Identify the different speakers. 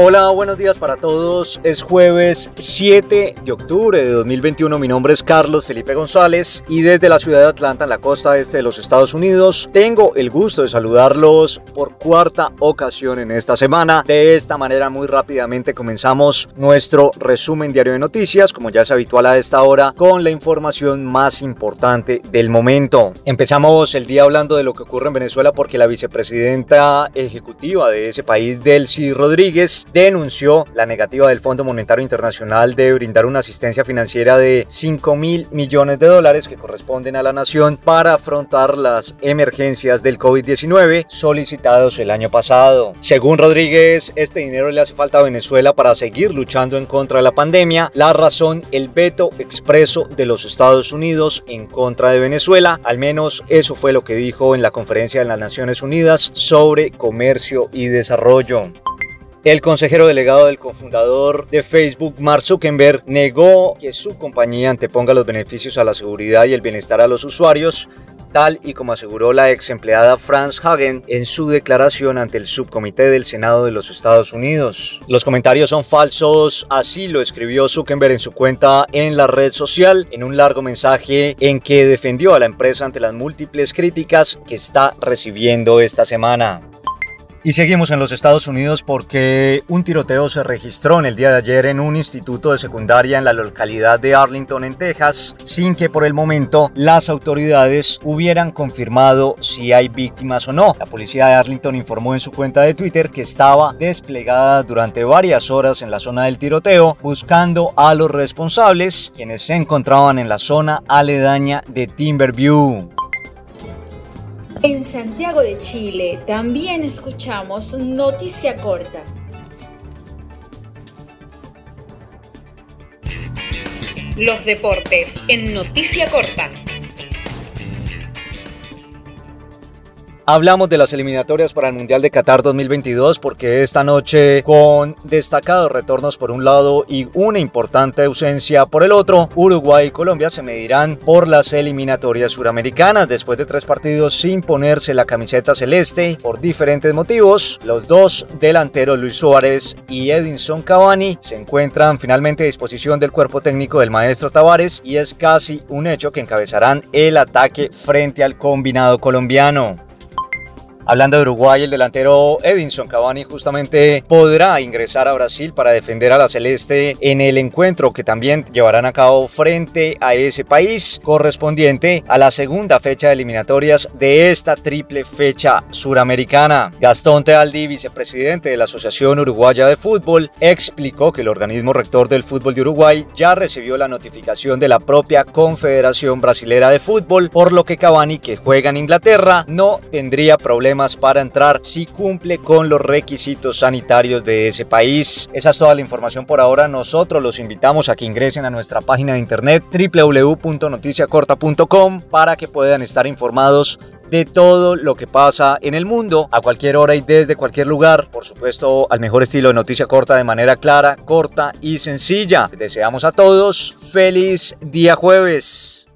Speaker 1: Hola, buenos días para todos. Es jueves 7 de octubre de 2021. Mi nombre es Carlos Felipe González y desde la ciudad de Atlanta, en la costa este de los Estados Unidos, tengo el gusto de saludarlos por cuarta ocasión en esta semana. De esta manera, muy rápidamente comenzamos nuestro resumen diario de noticias, como ya es habitual a esta hora, con la información más importante del momento. Empezamos el día hablando de lo que ocurre en Venezuela porque la vicepresidenta ejecutiva de ese país, Delcy Rodríguez, denunció la negativa del Fondo Monetario Internacional de brindar una asistencia financiera de 5 mil millones de dólares que corresponden a la nación para afrontar las emergencias del COVID-19 solicitados el año pasado. Según Rodríguez, este dinero le hace falta a Venezuela para seguir luchando en contra de la pandemia. La razón, el veto expreso de los Estados Unidos en contra de Venezuela. Al menos eso fue lo que dijo en la conferencia de las Naciones Unidas sobre comercio y desarrollo. El consejero delegado del cofundador de Facebook, Mark Zuckerberg, negó que su compañía anteponga los beneficios a la seguridad y el bienestar a los usuarios, tal y como aseguró la ex empleada Franz Hagen en su declaración ante el subcomité del Senado de los Estados Unidos. Los comentarios son falsos, así lo escribió Zuckerberg en su cuenta en la red social, en un largo mensaje en que defendió a la empresa ante las múltiples críticas que está recibiendo esta semana. Y seguimos en los Estados Unidos porque un tiroteo se registró en el día de ayer en un instituto de secundaria en la localidad de Arlington, en Texas, sin que por el momento las autoridades hubieran confirmado si hay víctimas o no. La policía de Arlington informó en su cuenta de Twitter que estaba desplegada durante varias horas en la zona del tiroteo buscando a los responsables, quienes se encontraban en la zona aledaña de Timberview.
Speaker 2: En Santiago de Chile también escuchamos Noticia Corta. Los deportes en Noticia Corta.
Speaker 1: Hablamos de las eliminatorias para el Mundial de Qatar 2022 porque esta noche con destacados retornos por un lado y una importante ausencia por el otro, Uruguay y Colombia se medirán por las eliminatorias suramericanas después de tres partidos sin ponerse la camiseta celeste por diferentes motivos. Los dos delanteros Luis Suárez y Edinson Cavani se encuentran finalmente a disposición del cuerpo técnico del maestro Tavares y es casi un hecho que encabezarán el ataque frente al combinado colombiano. Hablando de Uruguay, el delantero Edinson Cavani justamente podrá ingresar a Brasil para defender a la Celeste en el encuentro que también llevarán a cabo frente a ese país correspondiente a la segunda fecha de eliminatorias de esta triple fecha suramericana. Gastón Tealdi, vicepresidente de la Asociación Uruguaya de Fútbol, explicó que el organismo rector del fútbol de Uruguay ya recibió la notificación de la propia Confederación Brasilera de Fútbol, por lo que Cavani, que juega en Inglaterra, no tendría problemas para entrar si cumple con los requisitos sanitarios de ese país. Esa es toda la información por ahora. Nosotros los invitamos a que ingresen a nuestra página de internet www.noticiacorta.com para que puedan estar informados de todo lo que pasa en el mundo a cualquier hora y desde cualquier lugar. Por supuesto, al mejor estilo de noticia corta de manera clara, corta y sencilla. deseamos a todos feliz día jueves.